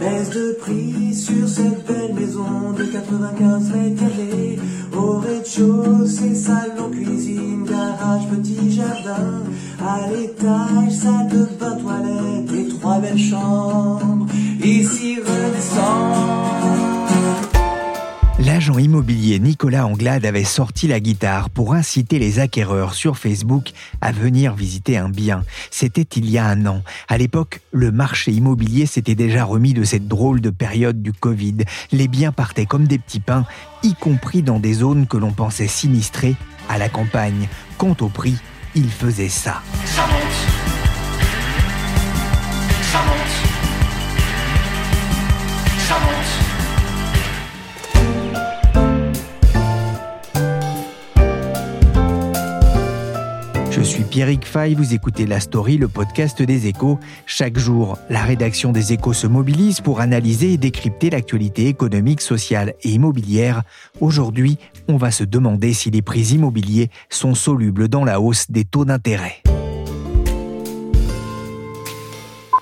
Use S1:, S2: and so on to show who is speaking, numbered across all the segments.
S1: Baisse de prix sur cette belle maison de 95 mètres carrés. Au rez-de-chaussée, salon, cuisine, garage, petit jardin. À l'étage, salle de bain, toilette et trois belles chambres. Ici redescend.
S2: L'agent immobilier Nicolas Anglade avait sorti la guitare pour inciter les acquéreurs sur Facebook à venir visiter un bien. C'était il y a un an. À l'époque, le marché immobilier s'était déjà remis de cette drôle de période du Covid. Les biens partaient comme des petits pains, y compris dans des zones que l'on pensait sinistrées à la campagne. Quant au prix, il faisait ça.
S3: Ça monte. Ça monte. Ça monte.
S2: Pierrick Fay, vous écoutez La Story, le podcast des échos. Chaque jour, la rédaction des échos se mobilise pour analyser et décrypter l'actualité économique, sociale et immobilière. Aujourd'hui, on va se demander si les prix immobiliers sont solubles dans la hausse des taux d'intérêt.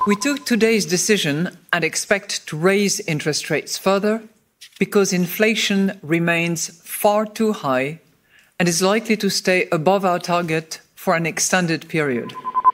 S4: We took today's decision and expect to raise interest rates further because inflation remains far too high and is likely to stay above our target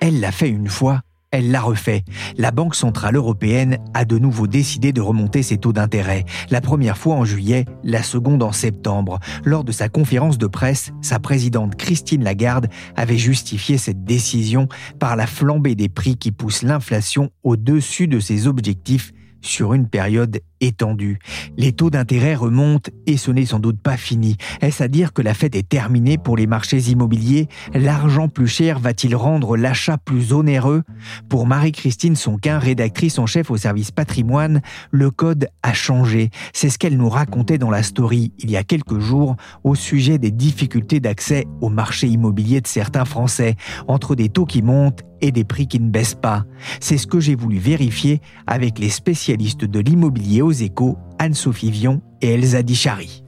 S2: Elle l'a fait une fois, elle l'a refait. La Banque Centrale Européenne a de nouveau décidé de remonter ses taux d'intérêt. La première fois en juillet, la seconde en septembre. Lors de sa conférence de presse, sa présidente Christine Lagarde avait justifié cette décision par la flambée des prix qui pousse l'inflation au-dessus de ses objectifs sur une période étendue. Les taux d'intérêt remontent et ce n'est sans doute pas fini. Est-ce à dire que la fête est terminée pour les marchés immobiliers? L'argent plus cher va-t-il rendre l'achat plus onéreux? Pour Marie-Christine Sonquin, rédactrice en chef au service patrimoine, le code a changé. C'est ce qu'elle nous racontait dans la story il y a quelques jours au sujet des difficultés d'accès au marché immobilier de certains Français, entre des taux qui montent et des prix qui ne baissent pas. C'est ce que j'ai voulu vérifier avec les spécialistes de l'immobilier aux échos, Anne-Sophie Vion et Elsa Dichari.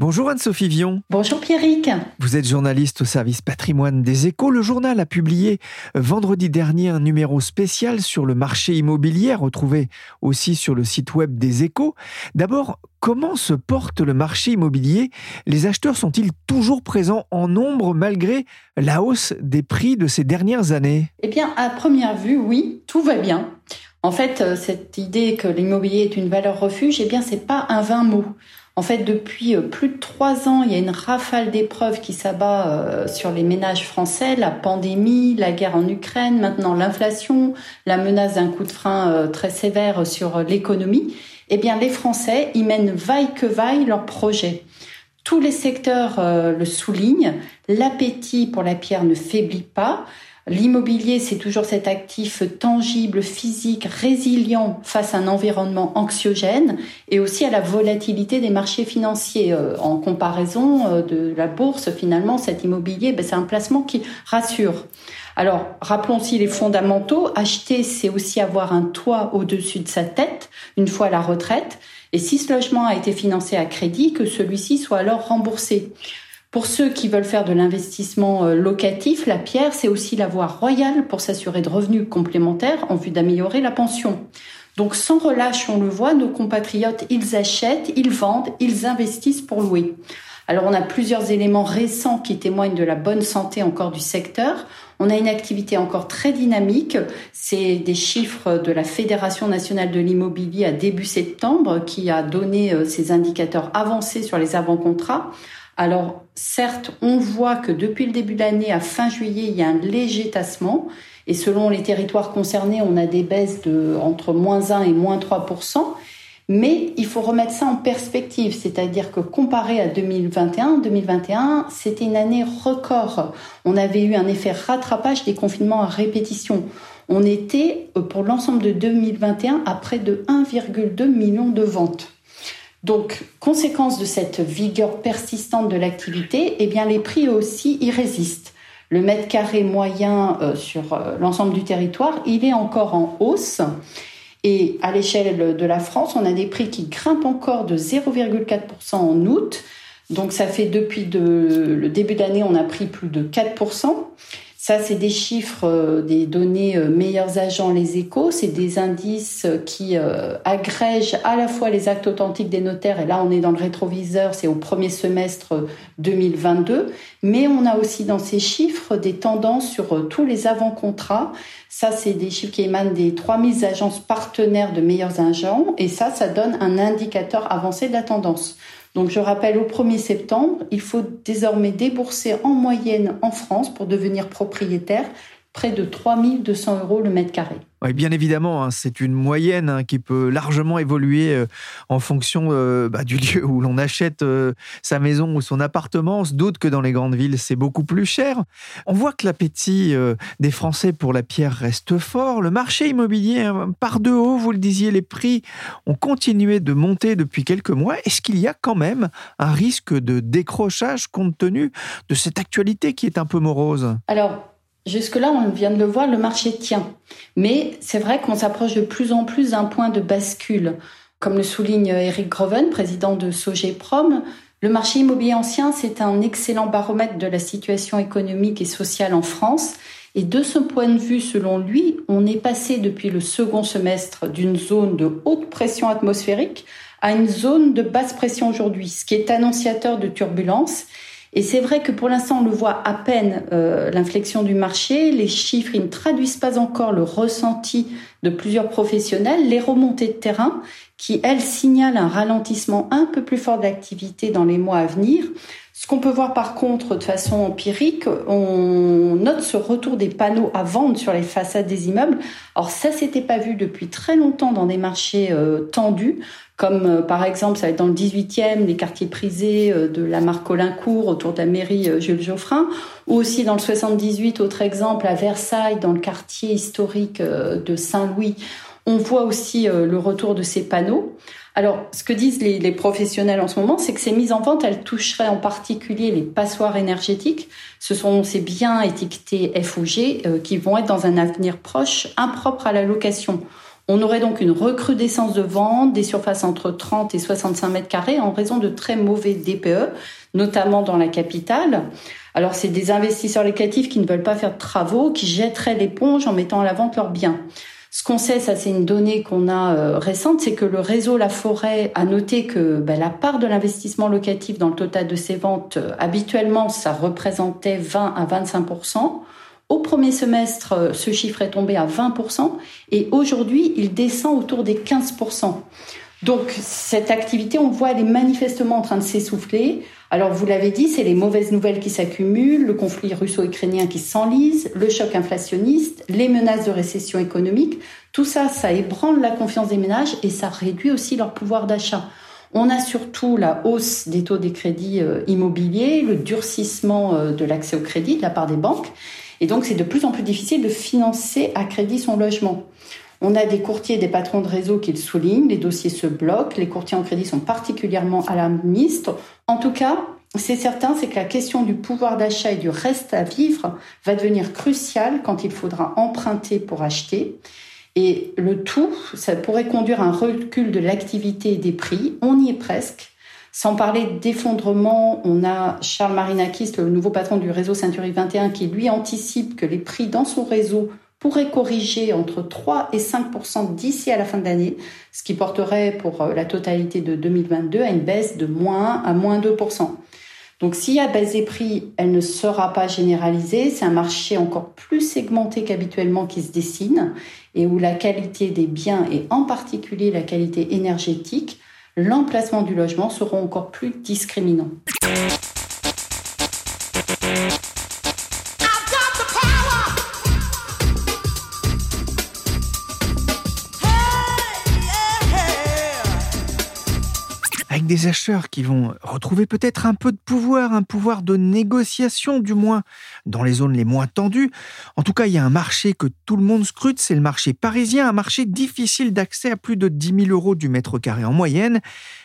S2: Bonjour Anne-Sophie Vion.
S5: Bonjour Pierrick.
S2: Vous êtes journaliste au service patrimoine des échos. Le journal a publié vendredi dernier un numéro spécial sur le marché immobilier, retrouvé aussi sur le site web des échos. D'abord, comment se porte le marché immobilier? Les acheteurs sont-ils toujours présents en nombre malgré la hausse des prix de ces dernières années?
S5: Eh bien, à première vue, oui, tout va bien. En fait, euh, cette idée que l'immobilier est une valeur refuge, eh bien, c'est pas un vain mot. En fait, depuis euh, plus de trois ans, il y a une rafale d'épreuves qui s'abat euh, sur les ménages français. La pandémie, la guerre en Ukraine, maintenant l'inflation, la menace d'un coup de frein très sévère sur l'économie. Eh bien, les Français, ils mènent vaille que vaille leurs projets. Tous les secteurs le soulignent. L'appétit pour la pierre ne faiblit pas. L'immobilier, c'est toujours cet actif tangible, physique, résilient face à un environnement anxiogène et aussi à la volatilité des marchés financiers. Euh, en comparaison euh, de la bourse, finalement, cet immobilier, ben, c'est un placement qui rassure. Alors, rappelons aussi les fondamentaux. Acheter, c'est aussi avoir un toit au-dessus de sa tête une fois la retraite. Et si ce logement a été financé à crédit, que celui-ci soit alors remboursé. Pour ceux qui veulent faire de l'investissement euh, locatif, la pierre, c'est aussi la voie royale pour s'assurer de revenus complémentaires en vue d'améliorer la pension. Donc sans relâche, on le voit, nos compatriotes, ils achètent, ils vendent, ils investissent pour louer. Alors on a plusieurs éléments récents qui témoignent de la bonne santé encore du secteur. On a une activité encore très dynamique. C'est des chiffres de la Fédération nationale de l'immobilier à début septembre qui a donné euh, ces indicateurs avancés sur les avant-contrats. Alors, certes, on voit que depuis le début de l'année, à fin juillet, il y a un léger tassement. Et selon les territoires concernés, on a des baisses de entre moins 1 et moins 3% mais il faut remettre ça en perspective, c'est-à-dire que comparé à 2021, 2021, c'était une année record. On avait eu un effet rattrapage des confinements à répétition. On était, euh, pour l'ensemble de 2021, à près de 1,2 million de ventes. Donc, conséquence de cette vigueur persistante de l'activité, eh bien, les prix aussi y résistent. Le mètre carré moyen euh, sur euh, l'ensemble du territoire, il est encore en hausse. Et à l'échelle de la France, on a des prix qui grimpent encore de 0,4% en août. Donc, ça fait depuis le début d'année, on a pris plus de 4%. Ça, c'est des chiffres, euh, des données euh, meilleurs agents, les échos. C'est des indices qui euh, agrègent à la fois les actes authentiques des notaires, et là, on est dans le rétroviseur, c'est au premier semestre 2022. Mais on a aussi dans ces chiffres des tendances sur tous les avant-contrats. Ça, c'est des chiffres qui émanent des 3000 agences partenaires de meilleurs agents. Et ça, ça donne un indicateur avancé de la tendance. Donc je rappelle, au 1er septembre, il faut désormais débourser en moyenne en France pour devenir propriétaire près de 3200 euros le mètre carré.
S2: Oui, bien évidemment, hein, c'est une moyenne hein, qui peut largement évoluer euh, en fonction euh, bah, du lieu où l'on achète euh, sa maison ou son appartement. On se doute que dans les grandes villes, c'est beaucoup plus cher. On voit que l'appétit des Français pour la pierre reste fort. Le marché immobilier hein, part de haut, vous le disiez, les prix ont continué de monter depuis quelques mois. Est-ce qu'il y a quand même un risque de décrochage compte tenu de cette actualité qui est un peu morose?
S5: Alors, Jusque-là, on vient de le voir, le marché tient. Mais c'est vrai qu'on s'approche de plus en plus d'un point de bascule. Comme le souligne Eric Groven, président de Sogeprom, le marché immobilier ancien, c'est un excellent baromètre de la situation économique et sociale en France. Et de ce point de vue, selon lui, on est passé depuis le second semestre d'une zone de haute pression atmosphérique à une zone de basse pression aujourd'hui, ce qui est annonciateur de turbulences et c'est vrai que pour l'instant, on le voit à peine, euh, l'inflexion du marché. Les chiffres, ils ne traduisent pas encore le ressenti de plusieurs professionnels. Les remontées de terrain, qui, elles, signalent un ralentissement un peu plus fort d'activité dans les mois à venir. Ce qu'on peut voir par contre de façon empirique, on note ce retour des panneaux à vendre sur les façades des immeubles. Alors ça, s'était pas vu depuis très longtemps dans des marchés euh, tendus comme euh, par exemple, ça va être dans le 18e, les quartiers prisés euh, de la marque Colincourt autour de la mairie Jules Geoffrin, ou aussi dans le 78, autre exemple, à Versailles, dans le quartier historique de Saint-Louis, on voit aussi le retour de ces panneaux. Alors, ce que disent les, les professionnels en ce moment, c'est que ces mises en vente, elles toucheraient en particulier les passoires énergétiques. Ce sont ces biens étiquetés F ou G qui vont être dans un avenir proche impropres à la location. On aurait donc une recrudescence de vente des surfaces entre 30 et 65 mètres carrés en raison de très mauvais DPE, notamment dans la capitale. Alors, c'est des investisseurs locatifs qui ne veulent pas faire de travaux, qui jetteraient l'éponge en mettant à la vente leurs biens. Ce qu'on sait, ça c'est une donnée qu'on a euh, récente, c'est que le réseau La Forêt a noté que ben, la part de l'investissement locatif dans le total de ces ventes, euh, habituellement, ça représentait 20 à 25% au premier semestre, euh, ce chiffre est tombé à 20% et aujourd'hui, il descend autour des 15%. Donc cette activité, on voit, elle est manifestement en train de s'essouffler. Alors vous l'avez dit, c'est les mauvaises nouvelles qui s'accumulent, le conflit russo-ukrainien qui s'enlise, le choc inflationniste, les menaces de récession économique. Tout ça, ça ébranle la confiance des ménages et ça réduit aussi leur pouvoir d'achat. On a surtout la hausse des taux des crédits euh, immobiliers, le durcissement euh, de l'accès au crédit de la part des banques. Et donc, c'est de plus en plus difficile de financer à crédit son logement. On a des courtiers des patrons de réseau qui le soulignent, les dossiers se bloquent, les courtiers en crédit sont particulièrement alarmistes. En tout cas, c'est certain, c'est que la question du pouvoir d'achat et du reste à vivre va devenir cruciale quand il faudra emprunter pour acheter. Et le tout, ça pourrait conduire à un recul de l'activité et des prix. On y est presque. Sans parler d'effondrement, on a Charles Marinakis, le nouveau patron du réseau Ceinturique 21, qui lui anticipe que les prix dans son réseau pourraient corriger entre 3 et 5% d'ici à la fin de l'année, ce qui porterait pour euh, la totalité de 2022 à une baisse de moins à moins 2 donc s'il y a baisse des prix, elle ne sera pas généralisée. C'est un marché encore plus segmenté qu'habituellement qui se dessine et où la qualité des biens et en particulier la qualité énergétique l'emplacement du logement seront encore plus discriminants.
S2: Des acheteurs qui vont retrouver peut-être un peu de pouvoir, un pouvoir de négociation du moins dans les zones les moins tendues. En tout cas, il y a un marché que tout le monde scrute, c'est le marché parisien, un marché difficile d'accès à plus de 10 000 euros du mètre carré en moyenne.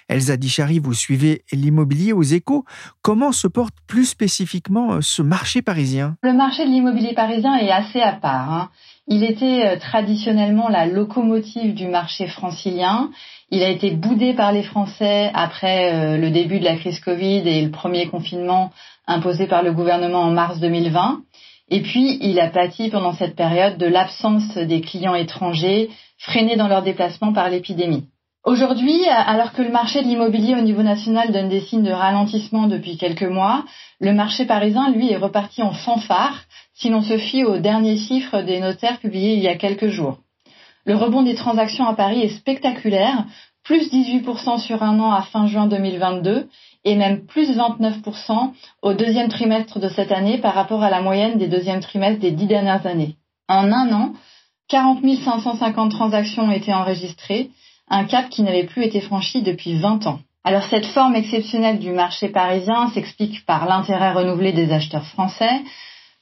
S2: Elsa Dichary, vous suivez l'immobilier aux échos. Comment se porte plus spécifiquement euh, ce marché parisien?
S6: Le marché de l'immobilier parisien est assez à part. Hein. Il était euh, traditionnellement la locomotive du marché francilien. Il a été boudé par les Français après euh, le début de la crise Covid et le premier confinement imposé par le gouvernement en mars 2020. Et puis, il a pâti pendant cette période de l'absence des clients étrangers freinés dans leurs déplacements par l'épidémie. Aujourd'hui, alors que le marché de l'immobilier au niveau national donne des signes de ralentissement depuis quelques mois, le marché parisien, lui, est reparti en fanfare si l'on se fie aux derniers chiffres des notaires publiés il y a quelques jours. Le rebond des transactions à Paris est spectaculaire, plus 18% sur un an à fin juin 2022 et même plus 29% au deuxième trimestre de cette année par rapport à la moyenne des deuxièmes trimestres des dix dernières années. En un an, 40 550 transactions ont été enregistrées, un cap qui n'avait plus été franchi depuis 20 ans. Alors cette forme exceptionnelle du marché parisien s'explique par l'intérêt renouvelé des acheteurs français.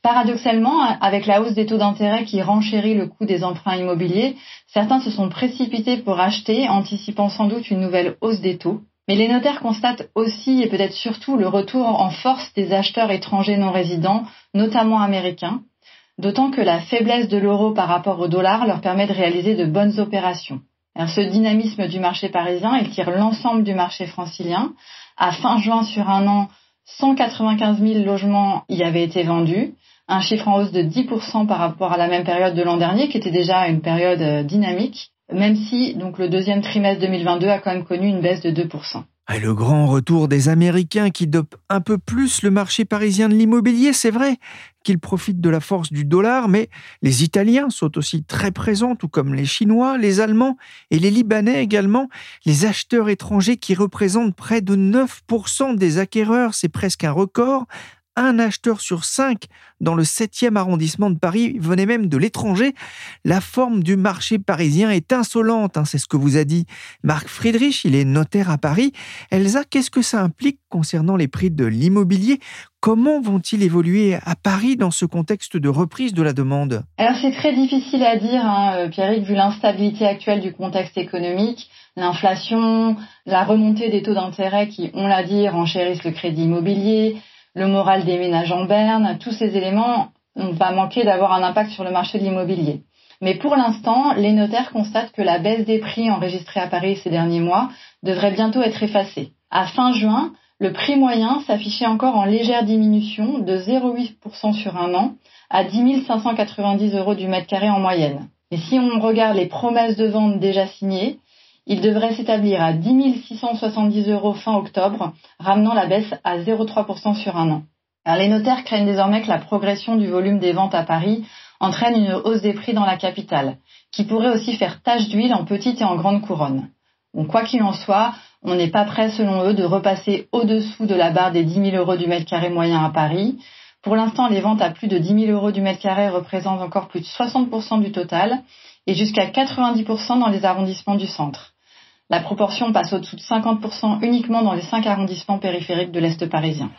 S6: Paradoxalement, avec la hausse des taux d'intérêt qui renchérit le coût des emprunts immobiliers, certains se sont précipités pour acheter, anticipant sans doute une nouvelle hausse des taux. Mais les notaires constatent aussi et peut-être surtout le retour en force des acheteurs étrangers non résidents, notamment américains, d'autant que la faiblesse de l'euro par rapport au dollar leur permet de réaliser de bonnes opérations. Alors, ce dynamisme du marché parisien, il tire l'ensemble du marché francilien. À fin juin, sur un an, 195 000 logements y avaient été vendus, un chiffre en hausse de 10% par rapport à la même période de l'an dernier, qui était déjà une période euh, dynamique, même si donc le deuxième trimestre 2022 a quand même connu une baisse de 2%.
S2: Et le grand retour des Américains qui dopent un peu plus le marché parisien de l'immobilier, c'est vrai qu'ils profitent de la force du dollar, mais les Italiens sont aussi très présents, tout comme les Chinois, les Allemands et les Libanais également, les acheteurs étrangers qui représentent près de 9% des acquéreurs, c'est presque un record, un acheteur sur cinq dans le 7e arrondissement de Paris venait même de l'étranger. La forme du marché parisien est insolente, hein, c'est ce que vous a dit Marc Friedrich, il est notaire à Paris. Elsa, qu'est-ce que ça implique concernant les prix de l'immobilier? Comment vont-ils évoluer à Paris dans ce contexte de reprise de la demande?
S6: Alors c'est très difficile à dire, hein, euh, Pierrick, vu l'instabilité actuelle du contexte économique, l'inflation, la remontée des taux d'intérêt qui, on l'a dit, renchérissent le crédit immobilier, le moral des ménages en berne, tous ces éléments on va manquer d'avoir un impact sur le marché de l'immobilier. Mais pour l'instant, les notaires constatent que la baisse des prix enregistrée à Paris ces derniers mois devrait bientôt être effacée. À fin juin, le prix moyen s'affichait encore en légère diminution de 0,8% sur un an à 10 590 euros du mètre carré en moyenne. Mais si on regarde les promesses de vente déjà signées, il devrait s'établir à 10 670 euros fin octobre, ramenant la baisse à 0,3% sur un an. les notaires craignent désormais que la progression du volume des ventes à Paris entraîne une hausse des prix dans la capitale, qui pourrait aussi faire tache d'huile en petite et en grande couronne. quoi qu'il en soit, on n'est pas prêt, selon eux, de repasser au-dessous de la barre des 10 000 euros du mètre carré moyen à Paris. Pour l'instant, les ventes à plus de 10 000 euros du mètre carré représentent encore plus de 60% du total et jusqu'à 90% dans les arrondissements du centre. La proportion passe au-dessous de 50% uniquement dans les cinq arrondissements périphériques de l'Est parisien.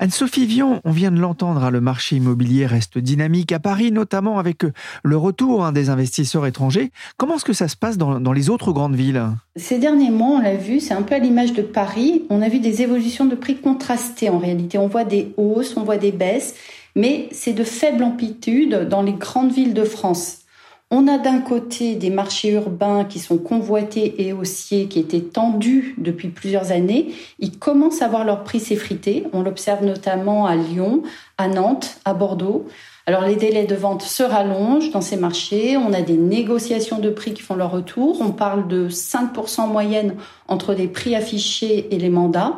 S2: Anne-Sophie Vian, on vient de l'entendre, hein, le marché immobilier reste dynamique à Paris, notamment avec euh, le retour hein, des investisseurs étrangers. Comment est-ce que ça se passe dans, dans les autres grandes villes?
S5: Ces derniers mois, on l'a vu, c'est un peu à l'image de Paris, on a vu des évolutions de prix contrastées en réalité. On voit des hausses, on voit des baisses, mais c'est de faible amplitude dans les grandes villes de France. On a d'un côté des marchés urbains qui sont convoités et haussiers, qui étaient tendus depuis plusieurs années. Ils commencent à voir leur prix s'effriter. On l'observe notamment à Lyon, à Nantes, à Bordeaux. Alors les délais de vente se rallongent dans ces marchés. On a des négociations de prix qui font leur retour. On parle de 5% en moyenne entre les prix affichés et les mandats.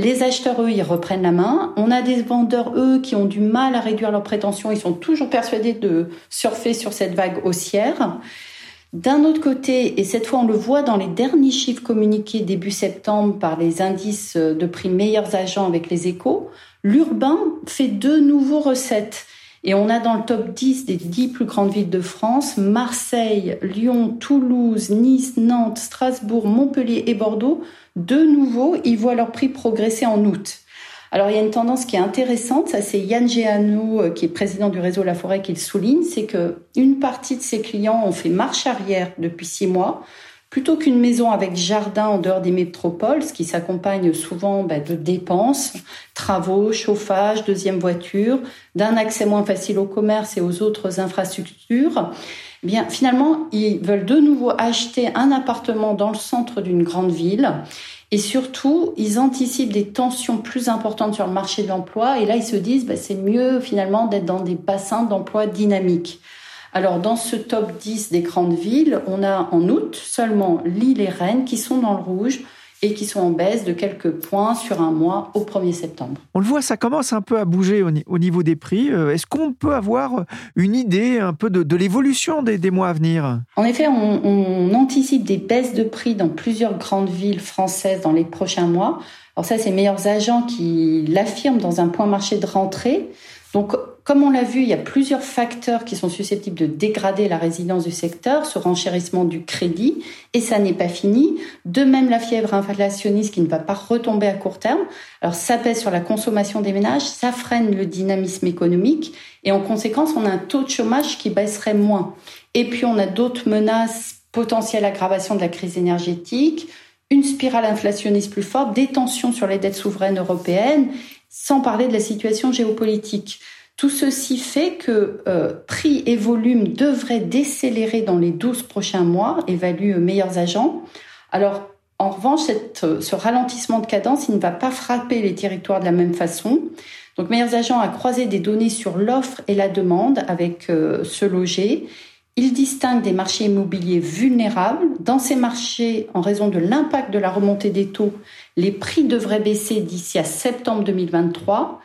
S5: Les acheteurs, eux, ils reprennent la main. On a des vendeurs, eux, qui ont du mal à réduire leurs prétentions. Ils sont toujours persuadés de surfer sur cette vague haussière. D'un autre côté, et cette fois on le voit dans les derniers chiffres communiqués début septembre par les indices de prix meilleurs agents avec les échos, l'urbain fait de nouveaux recettes. Et on a dans le top 10 des 10 plus grandes villes de France, Marseille, Lyon, Toulouse, Nice, Nantes, Strasbourg, Montpellier et Bordeaux. De nouveau, ils voient leur prix progresser en août. Alors il y a une tendance qui est intéressante, ça c'est Yann Géanou, euh, qui est président du réseau La Forêt, qui le souligne, c'est que une partie de ses clients ont fait marche arrière depuis six mois Plutôt qu'une maison avec jardin en dehors des métropoles, ce qui s'accompagne souvent bah, de dépenses, travaux, chauffage, deuxième voiture, d'un accès moins facile au commerce et aux autres infrastructures, eh bien finalement, ils veulent de nouveau acheter un appartement dans le centre d'une grande ville. Et surtout, ils anticipent des tensions plus importantes sur le marché de l'emploi. Et là, ils se disent, bah, c'est mieux finalement d'être dans des bassins d'emploi dynamiques. Alors, dans ce top 10 des grandes villes, on a en août seulement Lille et Rennes qui sont dans le rouge et qui sont en baisse de quelques points sur un mois au 1er septembre.
S2: On le voit, ça commence un peu à bouger au, niveau des prix. Euh, est-ce qu'on peut avoir une idée un peu de, l'évolution des, mois à venir?
S5: En effet, on, on, anticipe des baisses de prix dans plusieurs grandes villes françaises dans les prochains mois. Alors ça, c'est meilleurs agents qui l'affirment dans un point marché de rentrée. Donc, comme on l'a vu, il y a plusieurs facteurs qui sont susceptibles de dégrader la résilience du secteur, ce renchérissement du crédit, et ça n'est pas fini. De même, la fièvre inflationniste qui ne va pas retomber à court terme. Alors, ça pèse sur la consommation des ménages, ça freine le dynamisme économique, et en conséquence, on a un taux de chômage qui baisserait moins. Et puis, on a d'autres menaces, potentielles aggravation de la crise énergétique, une spirale inflationniste plus forte, des tensions sur les dettes souveraines européennes sans parler de la situation géopolitique. Tout ceci fait que euh, prix et volume devraient décélérer dans les 12 prochains mois, évalue meilleurs agents. Alors, en revanche, euh, ce ralentissement de cadence, ne va pas frapper les territoires de la même façon. Donc, meilleurs agents a croisé des données sur l'offre et la demande avec euh, ce loger. Il distingue des marchés immobiliers vulnérables. Dans ces marchés, en raison de l'impact de la remontée des taux, les prix devraient baisser d'ici à septembre 2023.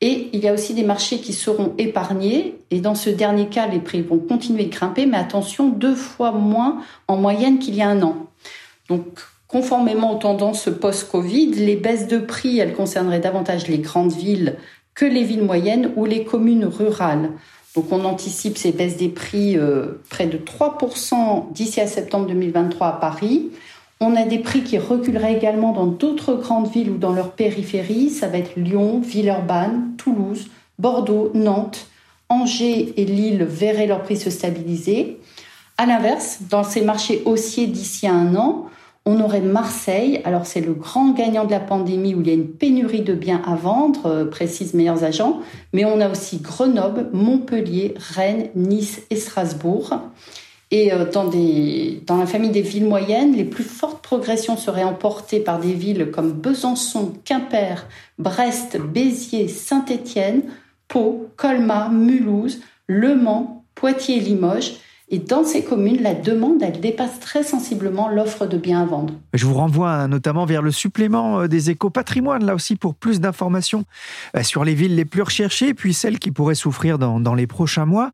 S5: Et il y a aussi des marchés qui seront épargnés. Et dans ce dernier cas, les prix vont continuer de grimper, mais attention, deux fois moins en moyenne qu'il y a un an. Donc, conformément aux tendances post-Covid, les baisses de prix, elles concerneraient davantage les grandes villes que les villes moyennes ou les communes rurales. Donc on anticipe ces baisses des prix euh, près de 3% d'ici à septembre 2023 à Paris. On a des prix qui reculeraient également dans d'autres grandes villes ou dans leur périphérie. Ça va être Lyon, Villeurbanne, Toulouse, Bordeaux, Nantes, Angers et Lille verraient leurs prix se stabiliser. À l'inverse, dans ces marchés haussiers d'ici à un an, on aurait Marseille. Alors c'est le grand gagnant de la pandémie où il y a une pénurie de biens à vendre, euh, précisent meilleurs agents. Mais on a aussi Grenoble, Montpellier, Rennes, Nice et Strasbourg. Et euh, dans, des, dans la famille des villes moyennes, les plus fortes progressions seraient emportées par des villes comme Besançon, Quimper, Brest, Béziers, Saint-Étienne, Pau, Colmar, Mulhouse, Le Mans, Poitiers et Limoges. Et dans ces communes, la demande, elle dépasse très sensiblement l'offre de biens à vendre.
S2: Je vous renvoie hein, notamment vers le supplément euh, des échos patrimoine, là aussi pour plus d'informations euh, sur les villes les plus recherchées, puis celles qui pourraient souffrir dans, dans les prochains mois.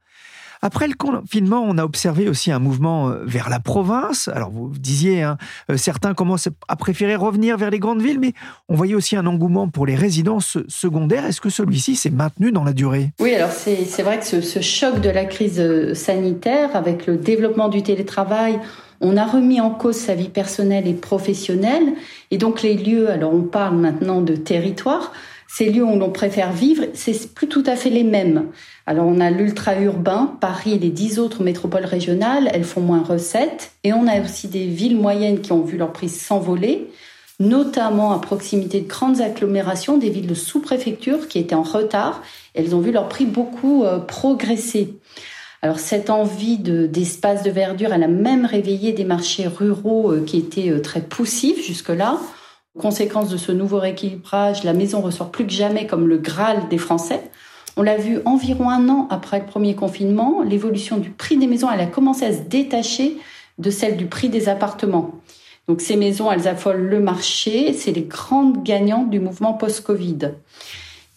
S2: Après le confinement, on a observé aussi un mouvement euh, vers la province. Alors vous disiez, hein, euh, certains commencent à préférer revenir vers les grandes villes, mais on voyait aussi un engouement pour les résidences secondaires. Est-ce que celui-ci s'est maintenu dans la durée?
S5: Oui, alors c'est vrai que ce, ce choc de la crise euh, sanitaire, avec le développement du télétravail, on a remis en cause sa vie personnelle et professionnelle. Et donc les lieux, alors on parle maintenant de territoire, ces lieux où l'on préfère vivre, c'est plus tout à fait les mêmes. Alors on a l'ultra-urbain, Paris et les dix autres métropoles régionales, elles font moins recettes. Et on a aussi des villes moyennes qui ont vu leur prix s'envoler, notamment à proximité de grandes agglomérations, des villes de sous-préfecture qui étaient en retard. Elles ont vu leur prix beaucoup euh, progresser. Alors cette envie d'espace de, verdure, elle a même réveillé des marchés ruraux euh, qui étaient euh, très poussifs jusque-là. Conséquence de ce nouveau rééquilibrage, la maison ressort plus que jamais comme le Graal des Français. On l'a vu environ un an après le premier confinement, l'évolution du prix des maisons, elle a commencé à se détacher de celle du prix des appartements. Donc ces maisons, elles affolent le marché, c'est les grandes gagnantes du mouvement post-Covid.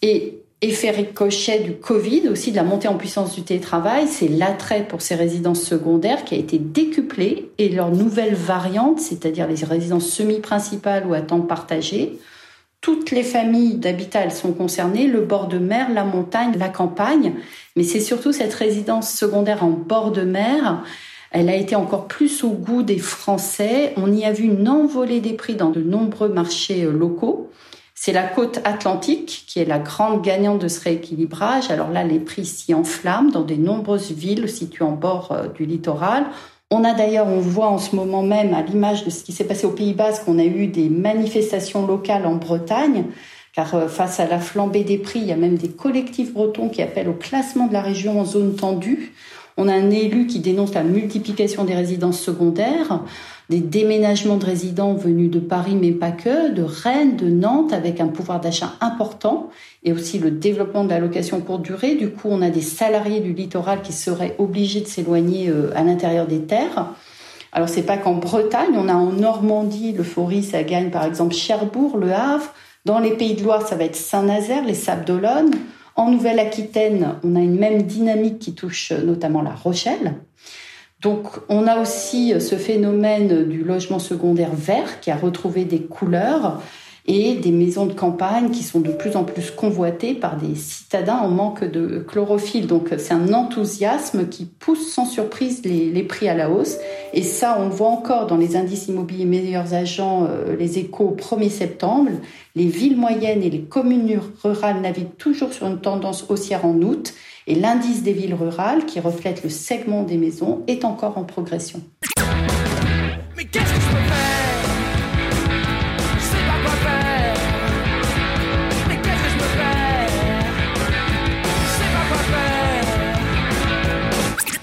S5: Et effet ricochet du Covid, aussi de la montée en puissance du télétravail, c'est l'attrait pour ces résidences secondaires qui a été décuplé et leurs nouvelles variantes, c'est-à-dire les résidences semi-principales ou à temps partagé. Toutes les familles d'habitat, elles sont concernées, le bord de mer, la montagne, la campagne, mais c'est surtout cette résidence secondaire en bord de mer elle a été encore plus au goût des Français. On y a vu une envolée des prix dans de nombreux marchés euh, locaux. C'est la côte atlantique qui est la grande gagnante de ce rééquilibrage. Alors là, les prix s'y enflamment dans de nombreuses villes situées en bord euh, du littoral. On a d'ailleurs, on voit en ce moment même, à l'image de ce qui s'est passé au Pays Basque, qu'on a eu des manifestations locales en Bretagne, car euh, face à la flambée des prix, il y a même des collectifs bretons qui appellent au classement de la région en zone tendue. On a un élu qui dénonce la multiplication des résidences secondaires. Des déménagements de résidents venus de Paris, mais pas que, de Rennes, de Nantes, avec un pouvoir d'achat important, et aussi le développement de la location courte durée. Du coup, on a des salariés du littoral qui seraient obligés de s'éloigner euh, à l'intérieur des terres. Alors, c'est pas qu'en Bretagne, on a en Normandie, le Faury, ça gagne par exemple Cherbourg, Le Havre. Dans les Pays de Loire, ça va être Saint-Nazaire, les Sables d'Olonne. En Nouvelle-Aquitaine, on a une même dynamique qui touche notamment La Rochelle. Donc on a aussi ce phénomène du logement secondaire vert qui a retrouvé des couleurs et des maisons de campagne qui sont de plus en plus convoitées par des citadins en manque de chlorophylle. Donc c'est un enthousiasme qui pousse sans surprise les, prix à la hausse. Et ça, on voit encore dans les indices immobiliers meilleurs agents, euh, les échos au 1er septembre. Les villes moyennes et les communes rurales naviguent toujours sur une tendance haussière en août. Et l'indice des villes rurales, qui reflète le segment des maisons, est encore en progression. Mais qu'est-ce que je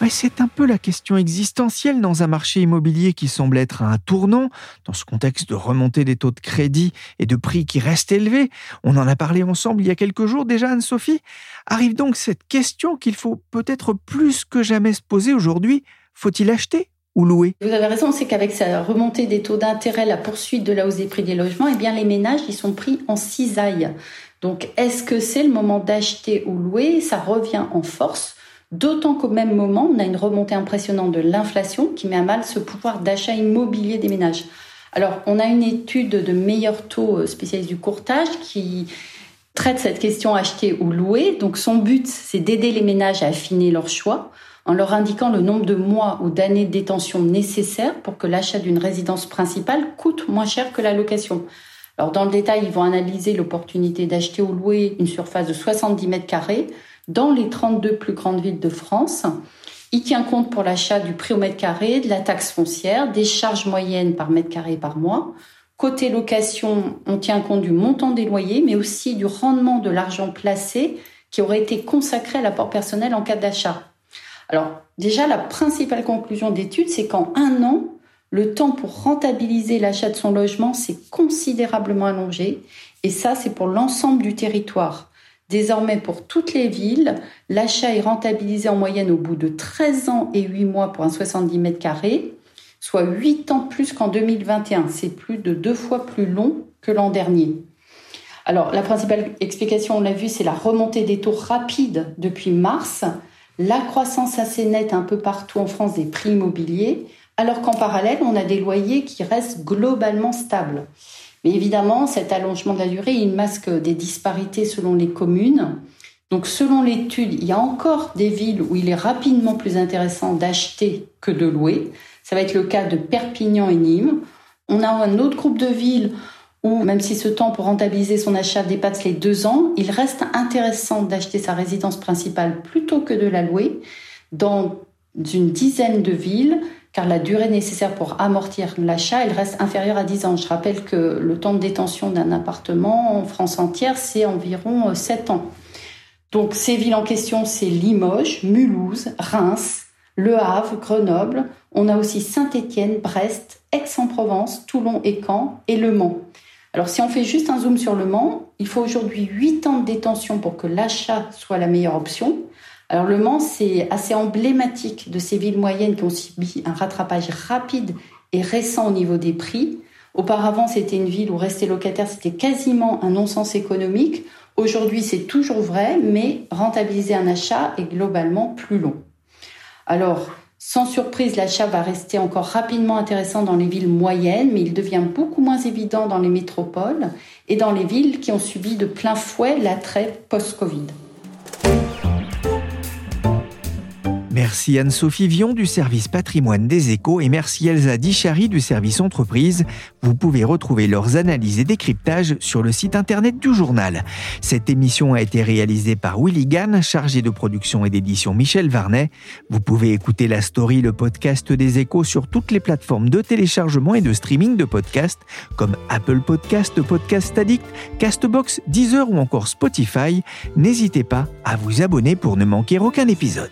S2: c'est un peu la question existentielle dans un marché immobilier qui semble être à un tournant, dans ce contexte de remontée des taux de crédit et de prix qui restent élevés. On en a parlé ensemble il y a quelques jours déjà, Anne-Sophie. Arrive donc cette question qu'il faut peut-être plus que jamais se poser aujourd'hui. Faut-il acheter ou louer?
S5: Vous avez raison, c'est qu'avec sa remontée des taux d'intérêt, la poursuite de la hausse des prix des logements, eh bien les ménages, ils sont pris en cisaille. Donc, est-ce que c'est le moment d'acheter ou louer? Ça revient en force D'autant qu'au même moment, on a une remontée impressionnante de l'inflation qui met à mal ce pouvoir d'achat immobilier des ménages. Alors, on a une étude de meilleurs taux euh, spécialistes du courtage qui traite cette question acheter ou louer. Donc, son but, c'est d'aider les ménages à affiner leur choix en leur indiquant le nombre de mois ou d'années de détention nécessaires pour que l'achat d'une résidence principale coûte moins cher que la location. Alors, dans le détail, ils vont analyser l'opportunité d'acheter ou louer une surface de 70 mètres carrés dans les 32 plus grandes villes de France. Il tient compte pour l'achat du prix au mètre carré, de la taxe foncière, des charges moyennes par mètre carré par mois. Côté location, on tient compte du montant des loyers, mais aussi du rendement de l'argent placé qui aurait été consacré à l'apport personnel en cas d'achat. Alors déjà, la principale conclusion d'étude, c'est qu'en un an, le temps pour rentabiliser l'achat de son logement s'est considérablement allongé, et ça, c'est pour l'ensemble du territoire. Désormais, pour toutes les villes, l'achat est rentabilisé en moyenne au bout de 13 ans et 8 mois pour un 70 mètres soit 8 ans plus qu'en 2021. C'est plus de deux fois plus long que l'an dernier. Alors, la principale explication, on l'a vu, c'est la remontée des taux rapides depuis mars, la croissance assez nette un peu partout en France des prix immobiliers, alors qu'en parallèle, on a des loyers qui restent globalement stables. Mais évidemment, cet allongement de la durée, il masque des disparités selon les communes. Donc selon l'étude, il y a encore des villes où il est rapidement plus intéressant d'acheter que de louer. Ça va être le cas de Perpignan et Nîmes. On a un autre groupe de villes où, même si ce temps pour rentabiliser son achat dépasse les deux ans, il reste intéressant d'acheter sa résidence principale plutôt que de la louer. Dans une dizaine de villes, car la durée nécessaire pour amortir l'achat, elle reste inférieure à 10 ans. Je rappelle que le temps de détention d'un appartement en France entière, c'est environ 7 euh, ans. Donc ces villes en question, c'est Limoges, Mulhouse, Reims, Le Havre, Grenoble. On a aussi Saint-Étienne, Brest, Aix-en-Provence, Toulon et Caen et Le Mans. Alors si on fait juste un zoom sur Le Mans, il faut aujourd'hui 8 ans de détention pour que l'achat soit la meilleure option. Alors le Mans, c'est assez emblématique de ces villes moyennes qui ont subi un rattrapage rapide et récent au niveau des prix. Auparavant, c'était une ville où rester locataire, c'était quasiment un non-sens économique. Aujourd'hui, c'est toujours vrai, mais rentabiliser un achat est globalement plus long. Alors, sans surprise, l'achat va rester encore rapidement intéressant dans les villes moyennes, mais il devient beaucoup moins évident dans les métropoles et dans les villes qui ont subi de plein fouet l'attrait post-Covid.
S2: Merci Anne-Sophie Vion du service patrimoine des échos et merci Elsa Dichary du service entreprise. Vous pouvez retrouver leurs analyses et décryptages sur le site internet du journal. Cette émission a été réalisée par Willy Gann, chargé de production et d'édition Michel Varnet. Vous pouvez écouter la story, le podcast des échos sur toutes les plateformes de téléchargement et de streaming de podcasts comme Apple Podcast, Podcast Addict, Castbox, Deezer ou encore Spotify. N'hésitez pas à vous abonner pour ne manquer aucun épisode.